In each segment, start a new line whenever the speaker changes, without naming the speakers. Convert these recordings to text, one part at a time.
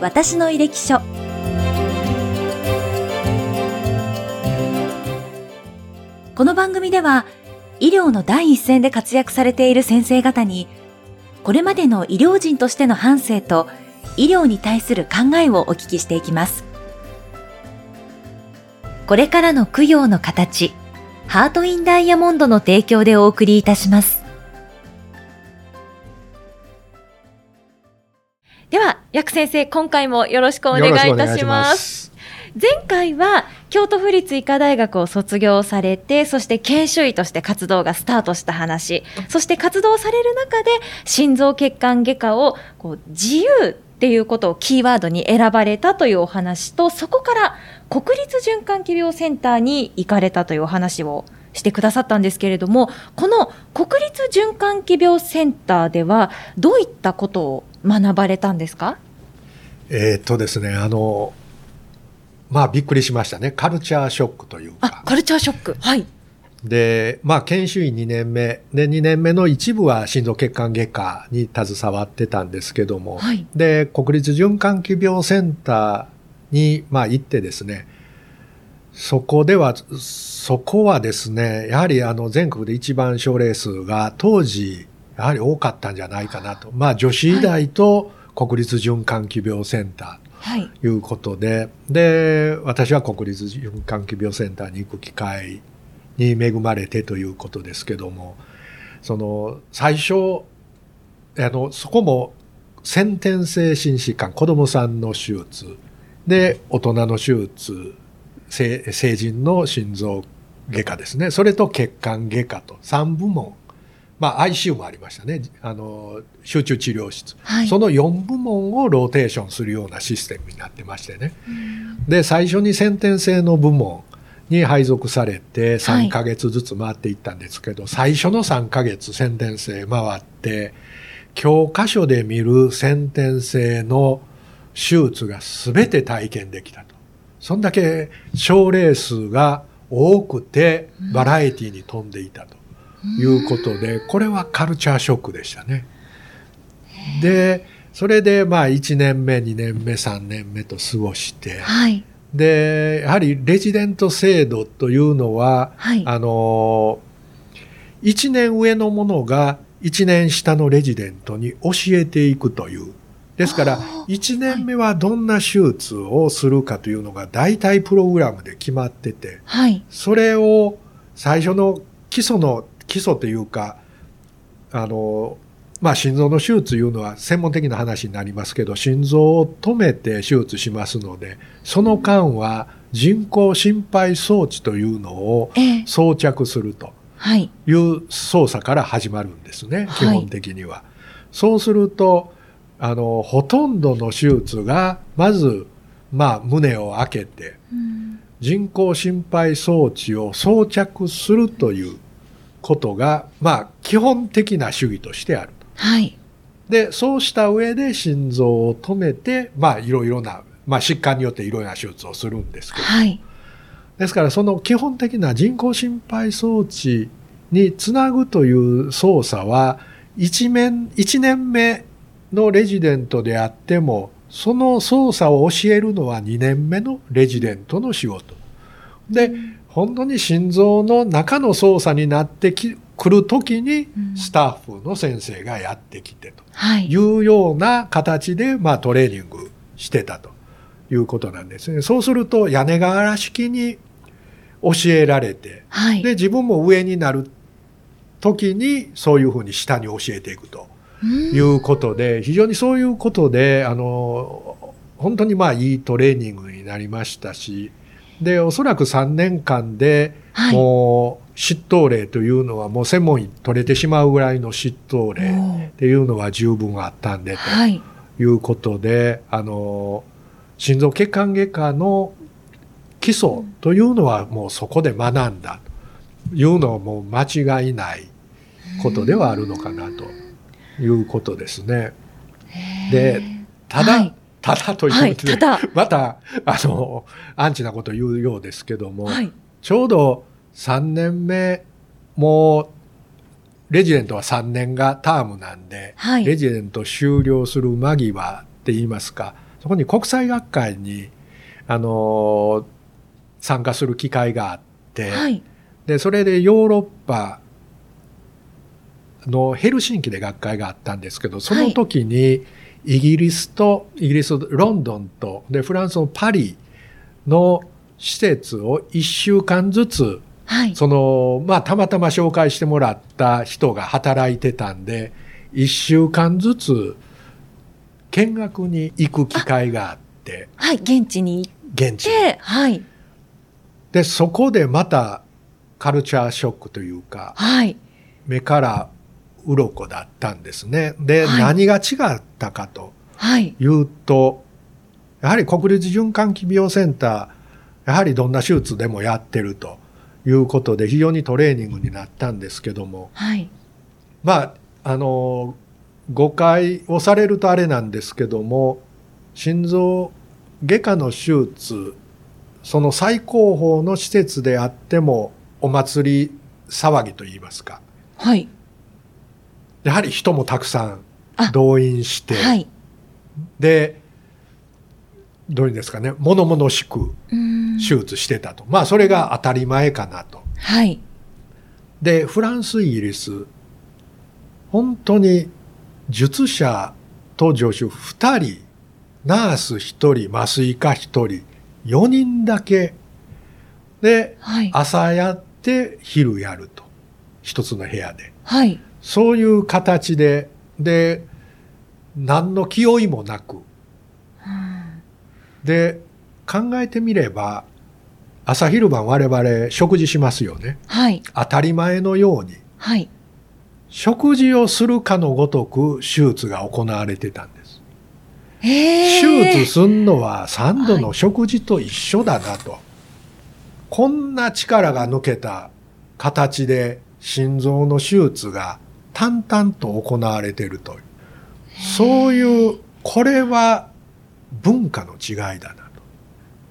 私の履歴書。この番組では医療の第一線で活躍されている先生方にこれまでの医療人としての反省と医療に対する考えをお聞きしていきます。これからの供養の形ハートインダイヤモンドの提供でお送りいたします。では、薬先生、今回もよろしくお願いいたします。前回は京都府立医科大学を卒業されて、そして研修医として活動がスタートした話、そして活動される中で心臓血管外科をこう自由っていうことをキーワードに選ばれたというお話と、そこから国立循環器病センターに行かれたというお話をしてくださったんですけれども、この国立循環器病センターではどういったことを学ばれたんですか？
えっとですね、あの、まあびっくりしましたね。カルチャーショックというか。
カルチャーショック。はい。
で、まあ研修医2年目。で、2年目の一部は心臓血管外科に携わってたんですけども。はい、で、国立循環器病センターに、まあ行ってですね、そこでは、そこはですね、やはりあの全国で一番症例数が当時やはり多かったんじゃないかなと。まあ、女子医大と国立循環器病センターということで、はい、で、私は国立循環器病センターに行く機会に恵まれてということですけども、その、最初、あの、そこも先天性心疾患、子供さんの手術、で、大人の手術、成人の心臓外科ですね。それと血管外科と3部門まあ、ICU もありましたね。あの、集中治療室。はい、その4部門をローテーションするようなシステムになってましてね。で、最初に先天性の部門に配属されて3ヶ月ずつ回っていったんですけど、はい、最初の3ヶ月先天性回って、教科書で見る先天性の手術が全て体験できたと。そんだけ症例数が多くてバラエティに飛んでいたと。いうことで、これはカルチャーショックでしたね。で、それでまあ1年目、2年目、3年目と過ごして、はい、で、やはりレジデント制度というのは、はい、あの、1年上のものが1年下のレジデントに教えていくという。ですから、1年目はどんな手術をするかというのが大体プログラムで決まってて、はい、それを最初の基礎の基礎というか、あの、まあ、心臓の手術いうのは専門的な話になりますけど、心臓を止めて手術しますので、その間は人工心肺装置というのを装着するとい。う操作から始まるんですね、基本的には。そうすると、あの、ほとんどの手術が、まず、まあ、胸を開けて、人工心肺装置を装着するということが、まあ、基本的な主義としてある。はい。で、そうした上で心臓を止めて、まあ、いろいろな、まあ、疾患によっていろいろな手術をするんですけど、はい。ですから、その基本的な人工心肺装置につなぐという操作は、一面、一年目のレジデントであっても、その操作を教えるのは2年目のレジデントの仕事。で、うん本当に心臓の中の操作になってき来る時にスタッフの先生がやってきてとい。うような形で、まあ、トレーニングしてたということなんですね。そうすると屋根瓦式に教えられて、はい、で自分も上になる時にそういうふうに下に教えていくということで、非常にそういうことであの本当にまあいいトレーニングになりましたしで、おそらく3年間で、もう、執刀例というのはもう専門医取れてしまうぐらいの執刀例っていうのは十分あったんで、ということで、あの、心臓血管外科の基礎というのはもうそこで学んだというのはもう間違いないことではあるのかなということですね。で、ただ、はいただということで、はい、また、あの、アンチなことを言うようですけども、はい、ちょうど3年目、もう、レジデントは3年がタームなんで、はい、レジデント終了する間際って言いますか、そこに国際学会に、あの参加する機会があって、はい、でそれでヨーロッパのヘルシンキで学会があったんですけどその時にイギリスとイギリスロンドンとでフランスのパリの施設を1週間ずつ、はい、そのまあたまたま紹介してもらった人が働いてたんで1週間ずつ見学に行く機会があって。
はい現地に行って
現地
はい。
でそこでまたカルチャーショックというか、はい、目から鱗だったんですね。で、はい、何が違ったかというと、やはり国立循環器病センター、やはりどんな手術でもやってるということで非常にトレーニングになったんですけども、はい、まあ、あの、誤解をされるとあれなんですけども、心臓外科の手術、その最高峰の施設であってもお祭り騒ぎといいますか。はい。やはり人もたくさん動員して、はい、でどういうんですかね物々しく手術してたと。まあそれが当たり前かなと。はい、でフランスイギリス本当に術者と助手2人ナース1人麻酔科1人4人だけ。で、はい、朝やって昼やると。一つの部屋で。はいそういう形で、で、何の気負いもなく、で、考えてみれば、朝昼晩我々食事しますよね。はい。当たり前のように。はい。食事をするかのごとく手術が行われてたんです。手術すんのは3度の食事と一緒だなと。はい、こんな力が抜けた形で心臓の手術が淡々と行われているという。そういう、これは文化の違いだなと。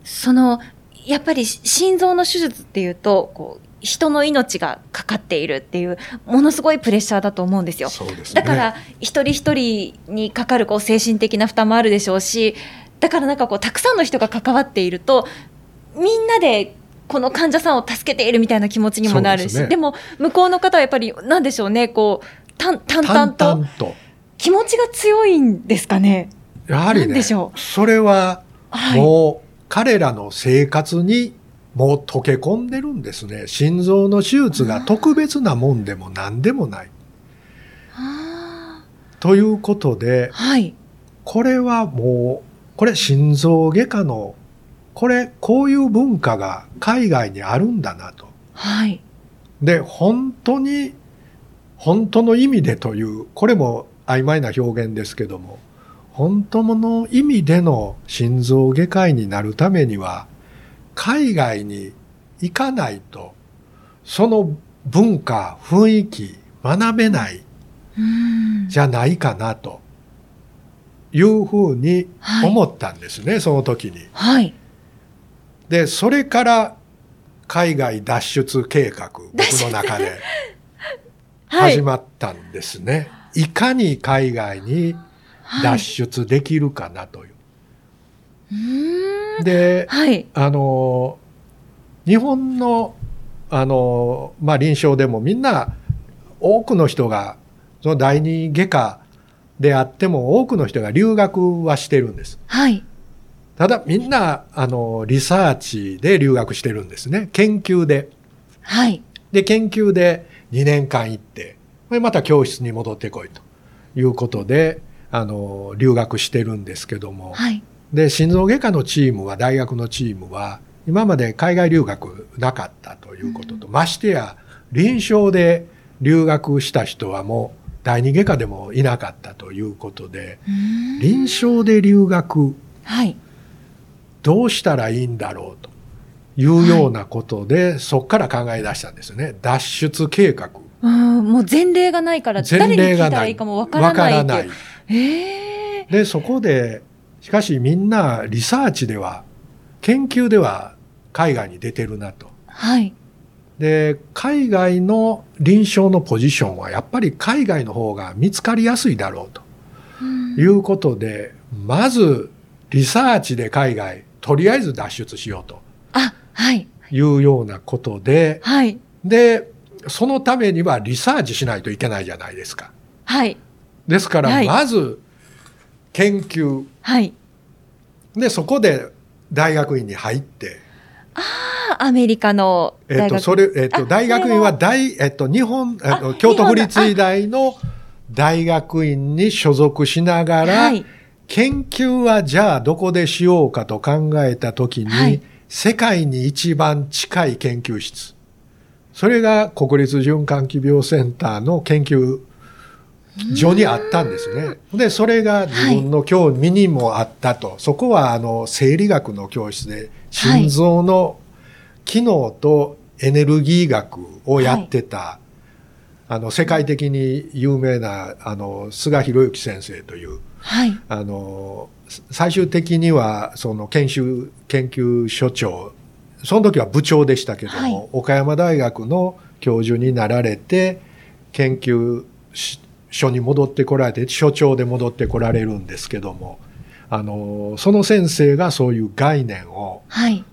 その、やっぱり心臓の手術っていうと、こう、人の命がかかっているっていうものすごいプレッシャーだと思うんですよ。すね、だから一人一人にかかるこう精神的な負担もあるでしょうしだからなんかこうたくさんの人が関わっているとみんなでこの患者さんを助けているみたいな気持ちにもなるしで、ね,、も向こうの方はやっぱり何でしょうねこう淡々と気持ちが強いんですかね？
やはりねそれはもう彼らの生活にもう溶け込んでるんですね。心臓の手術が特別なもんでも何でもない。ということで、はい、これはもうこれ心臓外科のこれ、こういう文化が海外にあるんだなと。はい。で、本当に、本当の意味でという、これも曖昧な表現ですけども、本当の意味での心臓外科医になるためには、海外に行かないと、その文化、雰囲気、学べないじゃないかなというふうに思ったんですね、はい、その時に。はい。で、それから海外脱出計画、僕の中で始まったんですね。はい、いかに海外に脱出できるかなという。はい、で、はい、あの、日本の、あの、まあ、臨床でもみんな多くの人が、その第二外科であっても多くの人が留学はしてるんです。はい。ただみんな、あの、リサーチで留学してるんですね。研究で。はい。で、研究で2年間行って、また教室に戻ってこいということで、あの、留学してるんですけども。はい。で、心臓外科のチームは、大学のチームは、今まで海外留学なかったということと、うん、ましてや、臨床で留学した人はもう第二外科でもいなかったということで、臨床で留学、はい、どうしたらいいんだろうというようなことで、はい、そこから考え出したんですよね。脱出計画。
うんもう前例がないから誰に聞いたらいいかもわからないからない。
えー、で、そこで、しかしみんなリサーチでは、研究では海外に出てるなと。はい。で、海外の臨床のポジションはやっぱり海外の方が見つかりやすいだろうということで、まずリサーチで海外、とりあえず脱出しようと。
あ、はい。
いうようなことで、
はい。
で、そのためにはリサーチしないといけないじゃないですか。
はい。
ですから、まず、研究。
はい。
で、そこで大学院に入って、
ああ、アメリカの
大学。えっ、と、それ、えっ、と、大学院は大、えっ、と、日本、えっ、と、京都府立医大の大学院に所属しながら、はい、研究はじゃあどこでしようかと考えたときに、はい、世界に一番近い研究室。それが国立循環器病センターの研究所にあったんですね。で、それが自分の興味にもあったと。はい、そこはあの生理学の教室で心臓の機能とエネルギー学をやってた、はい、あの世界的に有名なあの菅博之先生という、
はい、
あの最終的にはその研修研究所長その時は部長でしたけども、はい、岡山大学の教授になられて研究所に戻ってこられて所長で戻ってこられるんですけどもあのその先生がそういう概念を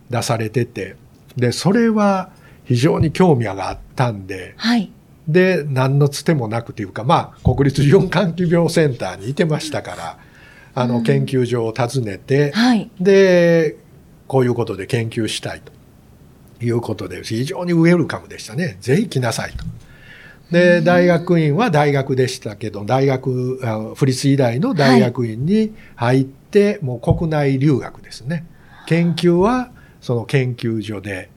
出されてて、はい、でそれは非常に興味があったんで、
はい、
で何のつてもなくというかまあ国立循環器病センターにいてましたから、あの研究所を訪ねて、
はい、
でこういうことで研究したいということで非常にウェルカムでしたね。ぜひ来なさいと。で大学院は大学でしたけど大学府立医大の大学院に入って、はい、もう国内留学ですね。研究はその研究所で。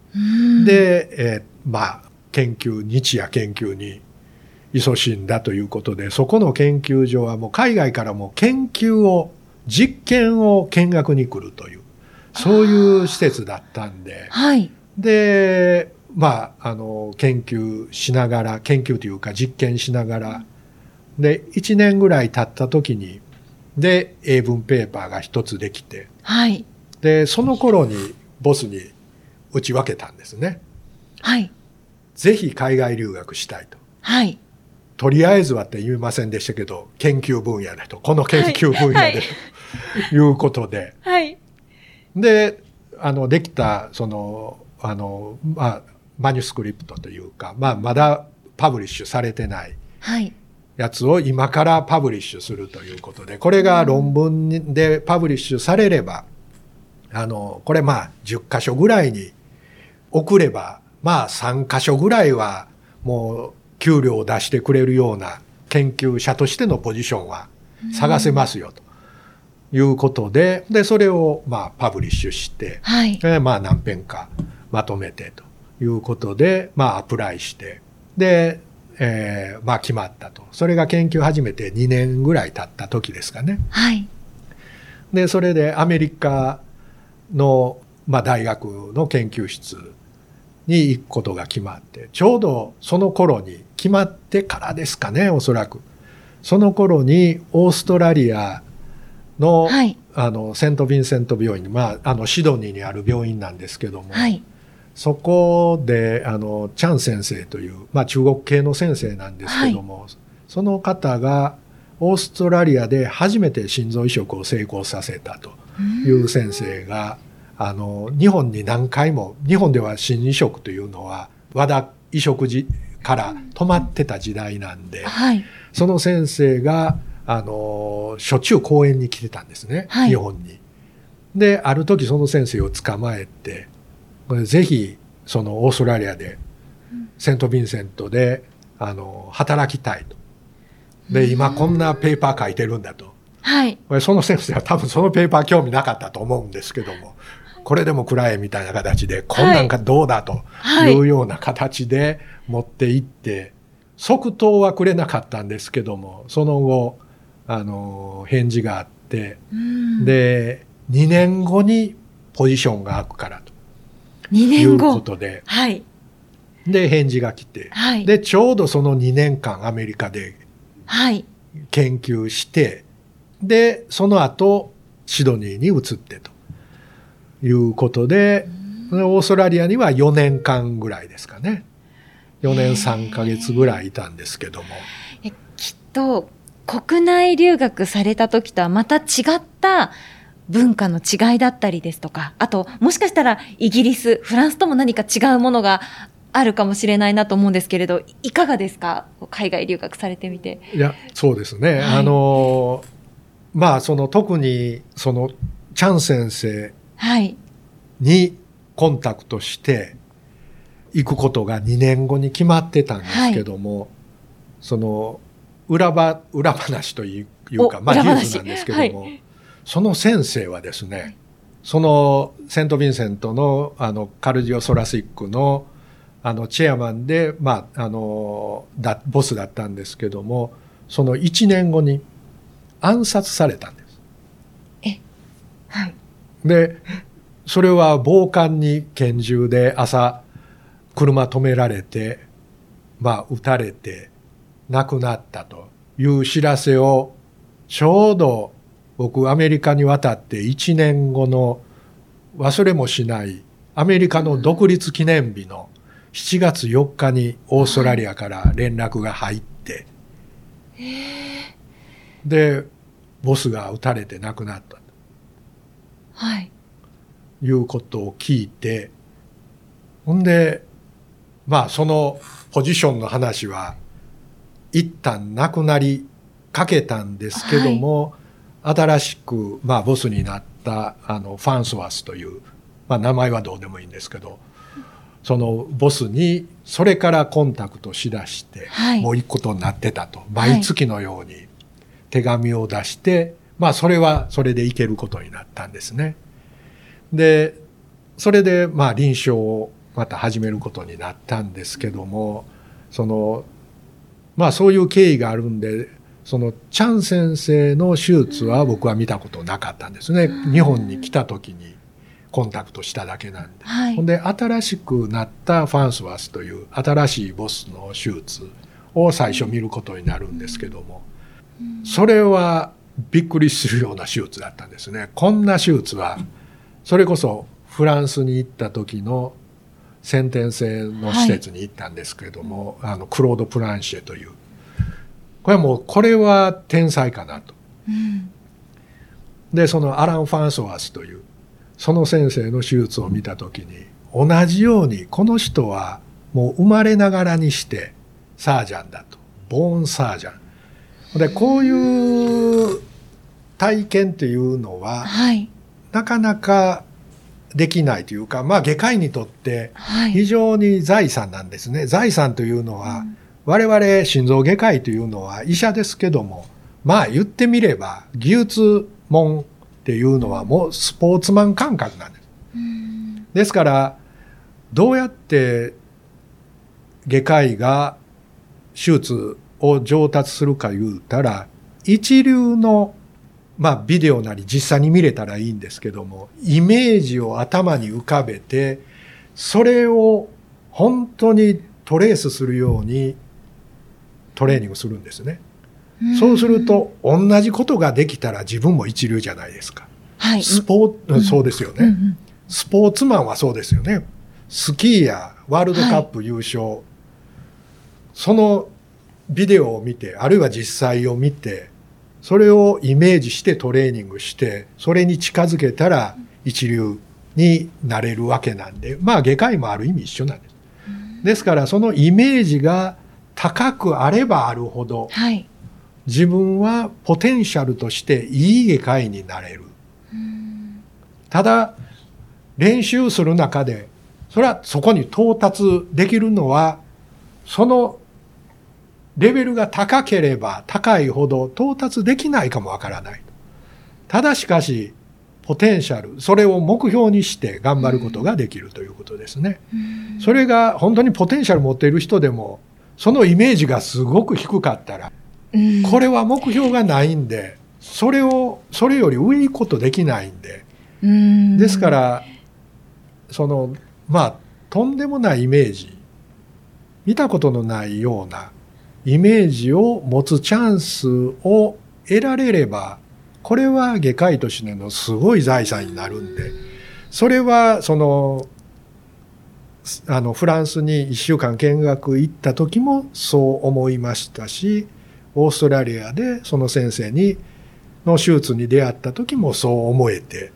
で、えー、まあ研究日夜研究に勤しんだということでそこの研究所はもう海外からも研究を実験を見学に来るというそういう施設だったんで、
はい、
でまああの研究しながら研究というか実験しながらで1年ぐらい経った時にで英文ペーパーが一つできて、
はい、
でその頃にボスに打ち分けたんですね。
はい、
ぜひ海外留学したいと。
はい。
とりあえずはって言いませんでしたけど、研究分野でと、この研究分野で、はい、ということで。
はい。
で、あの、できた、その、あの、まあ、マニュスクリプトというか、まあ、まだパブリッシュされてない。やつを今からパブリッシュするということで、これが論文でパブリッシュされれば、あの、これまあ10箇所ぐらいに送ればまあ3箇所ぐらいはもう給料を出してくれるような研究者としてのポジションは探せますよということで、で、それをまあパブリッシュして、
はい、
まあ何編かまとめてということで、まあアプライして、で、えー、まあ決まったと。それが研究始めて2年ぐらい経った時ですかね。
はい。
で、それでアメリカの、まあ、大学の研究室に行くことが決まって、ちょうどその頃に決まってからですかね、おそらく。その頃にオーストラリアの、はい、あの、セント・ヴィンセント病院、まあ、あの、シドニーにある病院なんですけども、
はい、
そこで、あの、チャン先生という、まあ、中国系の先生なんですけども、はい、その方が、オーストラリアで初めて心臓移植を成功させたという先生が、あの、日本に何回も、日本では新移植というのは、和田移植時から止まってた時代なんで、
はい、
その先生が、あの、しょっちゅう講演に来てたんですね、はい、日本に。で、ある時その先生を捕まえて、ぜひ、そのオーストラリアで、セント・ヴィンセントで、あの、働きたいと。で、今こんなペーパー書いてるんだと。
はい。
その先生は多分そのペーパー興味なかったと思うんですけども、これでも暗いみたいな形で、こんなんかどうだとい。うような形で持っていって、即答はくれなかったんですけども、その後、あの、返事があって、で、2年後にポジションが空くからと。
2年後。
いうことで、
はい。
で、返事が来て、
はい、
で、ちょうどその2年間アメリカで研究して、
はい、
で、その後、シドニーに移ってと。いうことで、オーストラリアには4年間ぐらいですかね。4年3ヶ月ぐらいいたんですけども。
きっと、国内留学された時とはまた違った文化の違いだったりですとか、あと、もしかしたらイギリス、フランスとも何か違うものがあるかもしれないなと思うんですけれど、いかがですか？海外留学されてみて。
いや、そうですね。はい、あの、まあ、その特に、その、チャン先生にコンタクトして、行くことが2年後に決まってたんですけども、はい、その、裏ば、裏話というか、まあ、事実なんですけども、はい、その先生はですね、そのセント・ヴィンセントのあのカルジオ・ソラシックのあのチェアマンで、まあ、あのだボスだったんですけどもその1年後に暗殺されたんです。
えはい、
でそれは暴漢に拳銃で朝車止められて、まあ、撃たれて亡くなったという知らせをちょうど僕アメリカに渡って1年後の忘れもしないアメリカの独立記念日の7月4日にオーストラリアから連絡が入って、でボスが撃たれて亡くなった。と、
はい、
いうことを聞いてほんでまあそのポジションの話は一旦なくなりかけたんですけども、はい、新しく、まあ、ボスになったあのファンソワスという、まあ、名前はどうでもいいんですけどそのボスにそれからコンタクトしだして、はい、もういくことになってたと。毎月のように手紙を出して、まあそれはそれでいけることになったんですね。でそれでまあ臨床をまた始めることになったんですけどもそのまあそういう経緯があるんでそのチャン先生の手術は僕は見たことなかったんですね。日本に来た時にコンタクトしただけなんで。はい、ほんで、新しくなったファンスワスという新しいボスの手術を最初見ることになるんですけども、それはびっくりするような手術だったんですね。こんな手術は、それこそフランスに行った時の先天性の施設に行ったんですけれども、はい、あのクロード・プランシェというこれはもうこれは天才かなと。うん、でそのアラン・ファンソワスというその先生の手術を見た時に同じようにこの人はもう生まれながらにしてサージャンだとボーンサージャン。でこういう体験っていうのは、はい、なかなかできないというか、まあ、外科医にとって非常に財産なんですね。はい、財産というのは、我々心臓外科医というのは医者ですけども、まあ言ってみれば技術門っていうのはもうスポーツマン感覚なんです。ですから、どうやって外科医が手術を上達するか言うたら、一流の、まあビデオなり実際に見れたらいいんですけども、イメージを頭に浮かべて、それを本当にトレースするようにトレーニングするんですね。そうすると同じことができたら自分も一流じゃないですか。はい、スポー、うん、そうですよね、うんうん、スポーツマンはそうですよね。スキーやワールドカップ優勝、はい、そのビデオを見て、あるいは実際を見て、それをイメージしてトレーニングして、それに近づけたら一流になれるわけなんで、まあ外科医もある意味一緒なんです。ですからそのイメージが高くあればあるほど、はい、自分はポテンシャルとしていい外科医になれる。ただ、練習する中で、それはそこに到達できるのは、そのレベルが高ければ高いほど到達できないかもわからない。ただしかし、ポテンシャル、それを目標にして頑張ることができるということですね。それが本当にポテンシャル持っている人でも、そのイメージがすごく低かったら、これは目標がないんで、それを、それより上に行くことできないんで、ですから、その、まあ、とんでもないイメージ、見たことのないようなイメージを持つチャンスを得られれば、これは外科医としてのすごい財産になるんで、それは、その、あのフランスに1週間見学行った時もそう思いましたしオーストラリアでその先生にの手術に出会った時もそう思えて。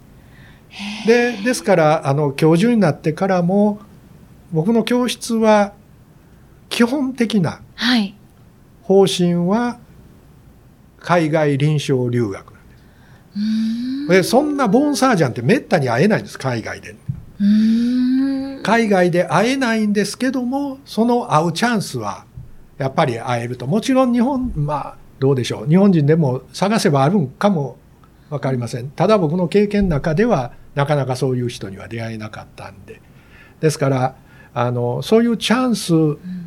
でですからあの教授になってからも僕の教室は基本的なはい。方針は海外臨床留学なんです。でそんなボーンサージャンってめったに会えないんです海外で。海外で会えないんですけどもその会うチャンスはやっぱり会えると。もちろん日本まあどうでしょう。日本人でも探せばあるんかも分かりません。ただ僕の経験の中ではなかなかそういう人には出会えなかったんで。ですからあのそういうチャンス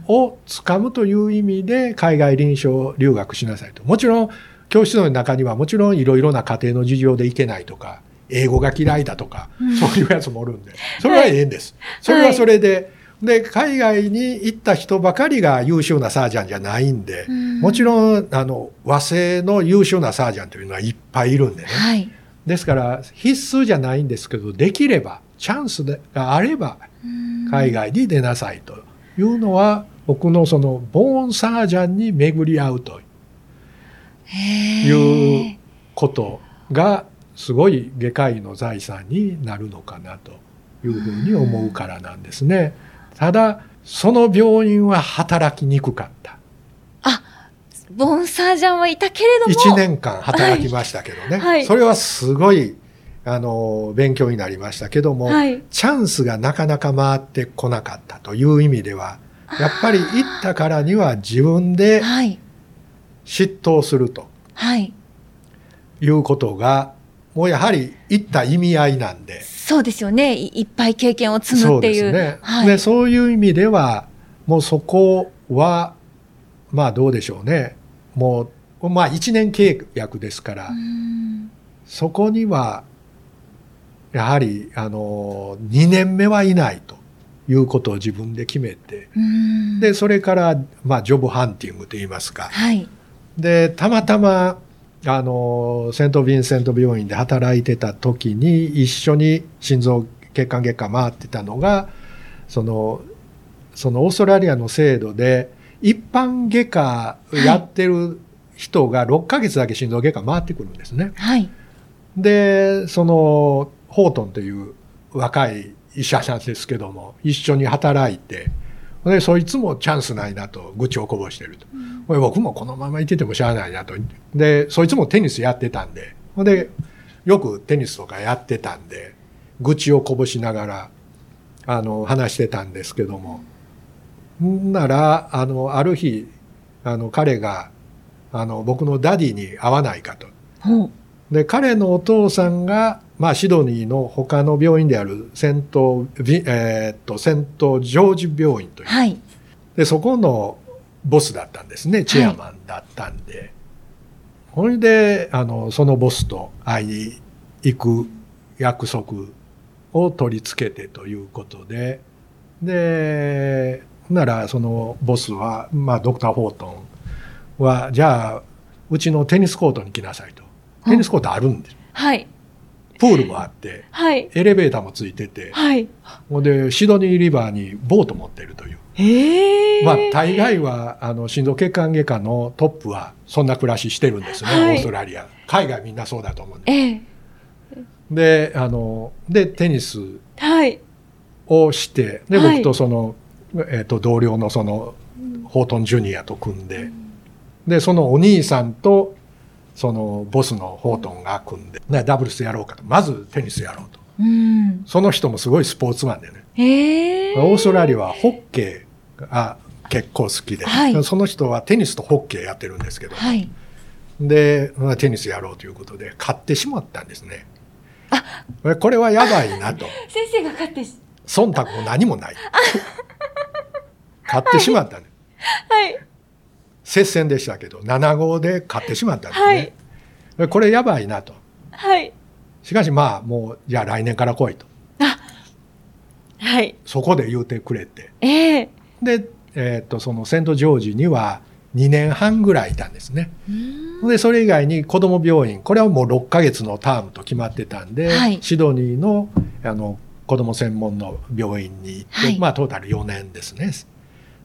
をつかむという意味で海外臨床留学しなさいと。もちろん教室の中にはもちろんいろいろな家庭の事情で行けないとか英語が嫌いだとか、そういうやつもおるんで。それはええんです、それはそれで、で海外に行った人ばかりが優秀なサージャンじゃないんで、もちろんあの和製の優秀なサージャンというのはいっぱいいるんでね、はい、ですから必須じゃないんですけどできればチャンスがあれば海外に出なさいというのは僕のそのボーンサージャンに巡り合うということがすごい外科医の財産になるのかなというふうに思うからなんですね。ただその病院は働きにくかった。
あボンサージャンはいたけれども。
1年間働きましたけどね、はい、それはすごいあの勉強になりましたけども、はい、チャンスがなかなか回ってこなかったという意味ではやっぱり行ったからには自分で嫉妬すると、はい、いうことがもうやはり行った意味合いなんで。
そうですよね。いっぱい経験を積むっていう。そうですね。
はい、でそういう意味では、もうそこは、まあどうでしょうね。もう、まあ1年契約ですから、そこには、やはり、あの、2年目はいないということを自分で決めて、で、それから、まあジョブハンティングといいますか。はい、で、たまたま、あのセント・ヴィンセント病院で働いてた時に一緒に心臓血管外科回ってたのがそのそのオーストラリアの制度で一般外科やってる人が6ヶ月だけ心臓外科回ってくるんですね。はい、でそのホートンという若い医者なんですけども一緒に働いてでそいつもチャンスないなと愚痴をこぼしてると。うん、僕もこのままいててもしゃあないなと。で、そいつもテニスやってたんで、で、よくテニスとかやってたんで、愚痴をこぼしながら、あの、話してたんですけども。んなら、あの、ある日、あの、彼が、あの、僕のダディに会わないかと。で、彼のお父さんが、まあ、シドニーの他の病院であるセント、えー、っと、セントジョージ病院という。はい、で、そこのボスだったんですね。チェアマンだったんで。はい、ほいで、あの、そのボスと会いに行く約束を取り付けてということで、で、なら、そのボスは、まあ、ドクター・ホートンは、じゃあ、うちのテニスコートに来なさいと。テニスコートあるんです。はい。プールもあって、はい、エレベーターもついてて、はい、ほんでシドニーリバーにボート持ってるという。へまあ大概はあの心臓血管外科のトップはそんな暮らししてるんですね、はい、オーストラリア。海外みんなそうだと思うんで、であのでテニスをして、で僕とその、えーと、同僚のそのホートンジュニアと組んで、でそのお兄さんとそのボスのホートンが組んで、ね、ダブルスやろうかと。まずテニスやろうと、うん、その人もすごいスポーツマンでね。オーストラリアはホッケーが結構好きで、はい、その人はテニスとホッケーやってるんですけど、はい、でテニスやろうということで買ってしまったんですね。あ。これはやばいなと。
先生が買って
忖度も何もない。買ってしまったね、はい接戦でしたけど7号で勝ってしまったんですね、はい、これやばいなと、はい、しかしまあもうじゃあ来年から来いと。あはい。そこで言うてくれて、えー、で、えー、っとそのセントジョージには2年半ぐらいいたんですね。でそれ以外に子ども病院これはもう6ヶ月のタームと決まってたんで、はい、シドニーのあの子ども専門の病院に行って、はい、まあトータル4年ですね。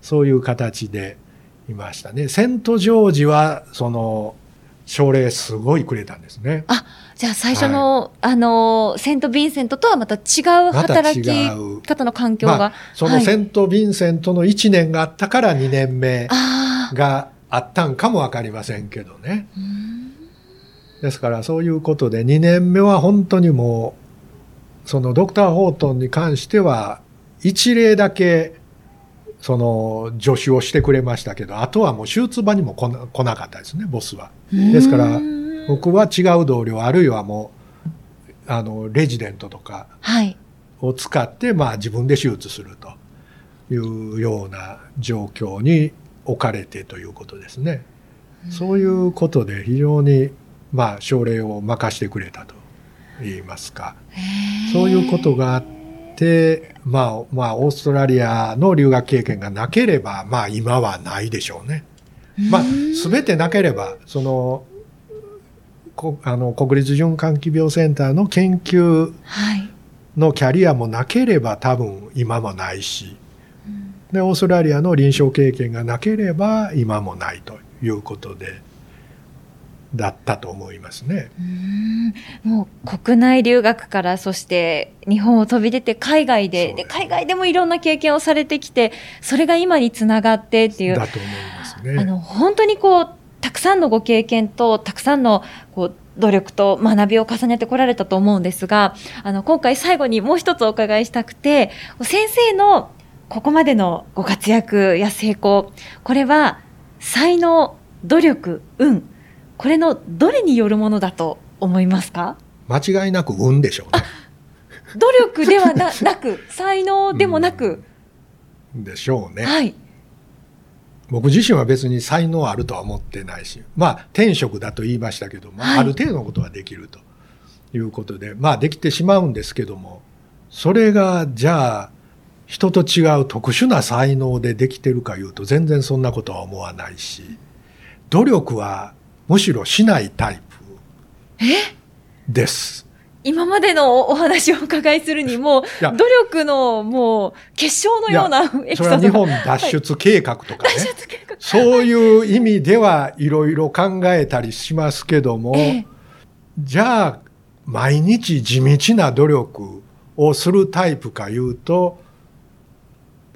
そういう形でいましたね。セントジョージはその奨励すごいくれたんですね。
あ、じゃあ最初の、はい、あの、セント・ヴィンセントとはまた違う働き方の環境が。まあ、
そのセント・ヴィンセントの1年があったから2年目があったんかもわかりませんけどね。ですからそういうことで2年目は本当にもう、そのドクター・ホートンに関しては一例だけその助手をしてくれましたけど、あとはもう手術場にも来な来なかったですね、ボスは。ですから、僕は違う同僚、あるいはもう、あの、レジデントとかを使って、はい、まあ自分で手術するというような状況に置かれてということですね。そういうことで非常に、まあ、症例を任してくれたと言いますか。そういうことがあって、まあ、まあ、オーストラリアの留学経験がなければ、まあ、今はないでしょうね。まあ、すべてなければ、その、あの国立循環器病センターの研究のキャリアもなければ多分今もないし、でオーストラリアの臨床経験がなければ今もないということで。だったと思いますね。
うもう国内留学からそして日本を飛び出て海外でで海外でもいろんな経験をされてきてそれが今につながってっていう
だと思いますね。
あの本当にこうたくさんのご経験と、たくさんのこう努力と学びを重ねてこられたと思うんですが、あの、今回最後にもう一つお伺いしたくて、先生のここまでのご活躍や成功、これは才能、努力、運、これのどれによるものだと思いますか？
間違いなく運でしょうね。
努力ではなく、才能でもなく、
でしょうね。
はい。
僕自身は別に才能あるとは思ってないし、まあ、天職だと言いましたけども、はい、ある程度のことはできるということで、まあ、できてしまうんですけども、それが、じゃあ、人と違う特殊な才能でできてるかいうと、全然そんなことは思わないし、努力はむしろしないタイプです。
今までのお話をお伺いするにも、努力のもう結晶のようなエピソード
それは日本脱出計画とかね、はい、そういう意味ではいろいろ考えたりしますけども、ええ、じゃあ毎日地道な努力をするタイプかいうと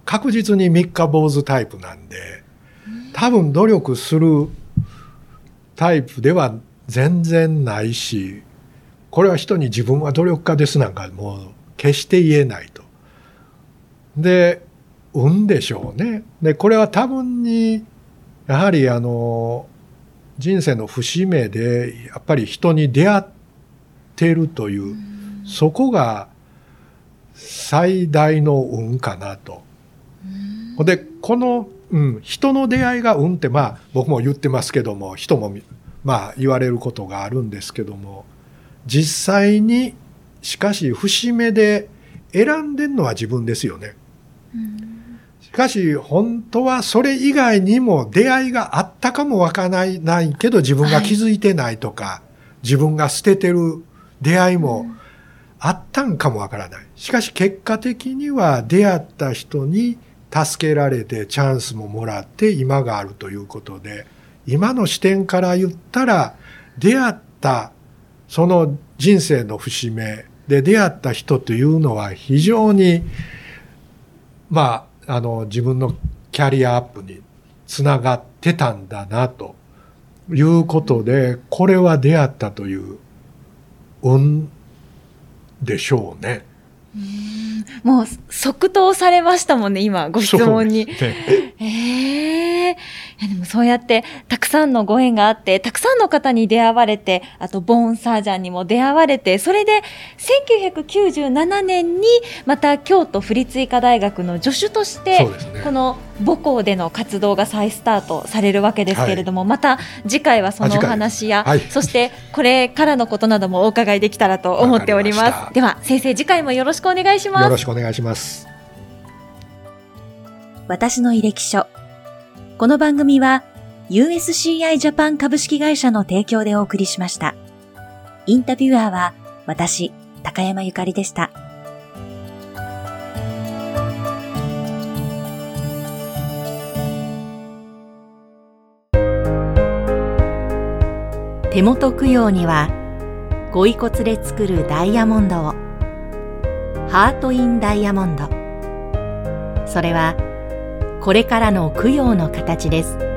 確実に三日坊主タイプなんで多分努力するタイプでは全然ないしこれは人に自分は努力家ですなんかもう決して言えないと。で、運でしょうね。で、これは多分に、やはりあの、人生の節目で、やっぱり人に出会っているという、そこが最大の運かなと。で、この、うん、人の出会いが運って、まあ、僕も言ってますけども、人も、まあ、言われることがあるんですけども、実際にしかし節目で選んでるのは自分ですよね。しかし本当はそれ以外にも出会いがあったかもわからないないけど自分が気づいてないとか、はい、自分が捨ててる出会いもあったんかもわからない。しかし結果的には出会った人に助けられてチャンスももらって今があるということで、今の視点から言ったら出会ったその人生の節目で出会った人というのは非常に、まあ、あの、自分のキャリアアップにつながってたんだな、ということで、これは出会ったという運でしょうね。
もう即答されましたもんね、今、ご質問に。ね、ええーやでもそうやってたくさんのご縁があって、たくさんの方に出会われて、あとボーンサージャンにも出会われて、それで1997年にまた京都府立医科大学の助手として、ね、この母校での活動が再スタートされるわけですけれども、はい、また次回はそのお話や、はい、そしてこれからのことなどもお伺いできたらと思っております。では先生次回もよろしくお願いします。
よろしくお願いします。
私の履歴書この番組は USCI ジャパン株式会社の提供でお送りしました。インタビュアーは私、高山ゆかりでした。
手元供養には、ご遺骨で作るダイヤモンドを、ハートインダイヤモンド。それは、これからの供養の形です。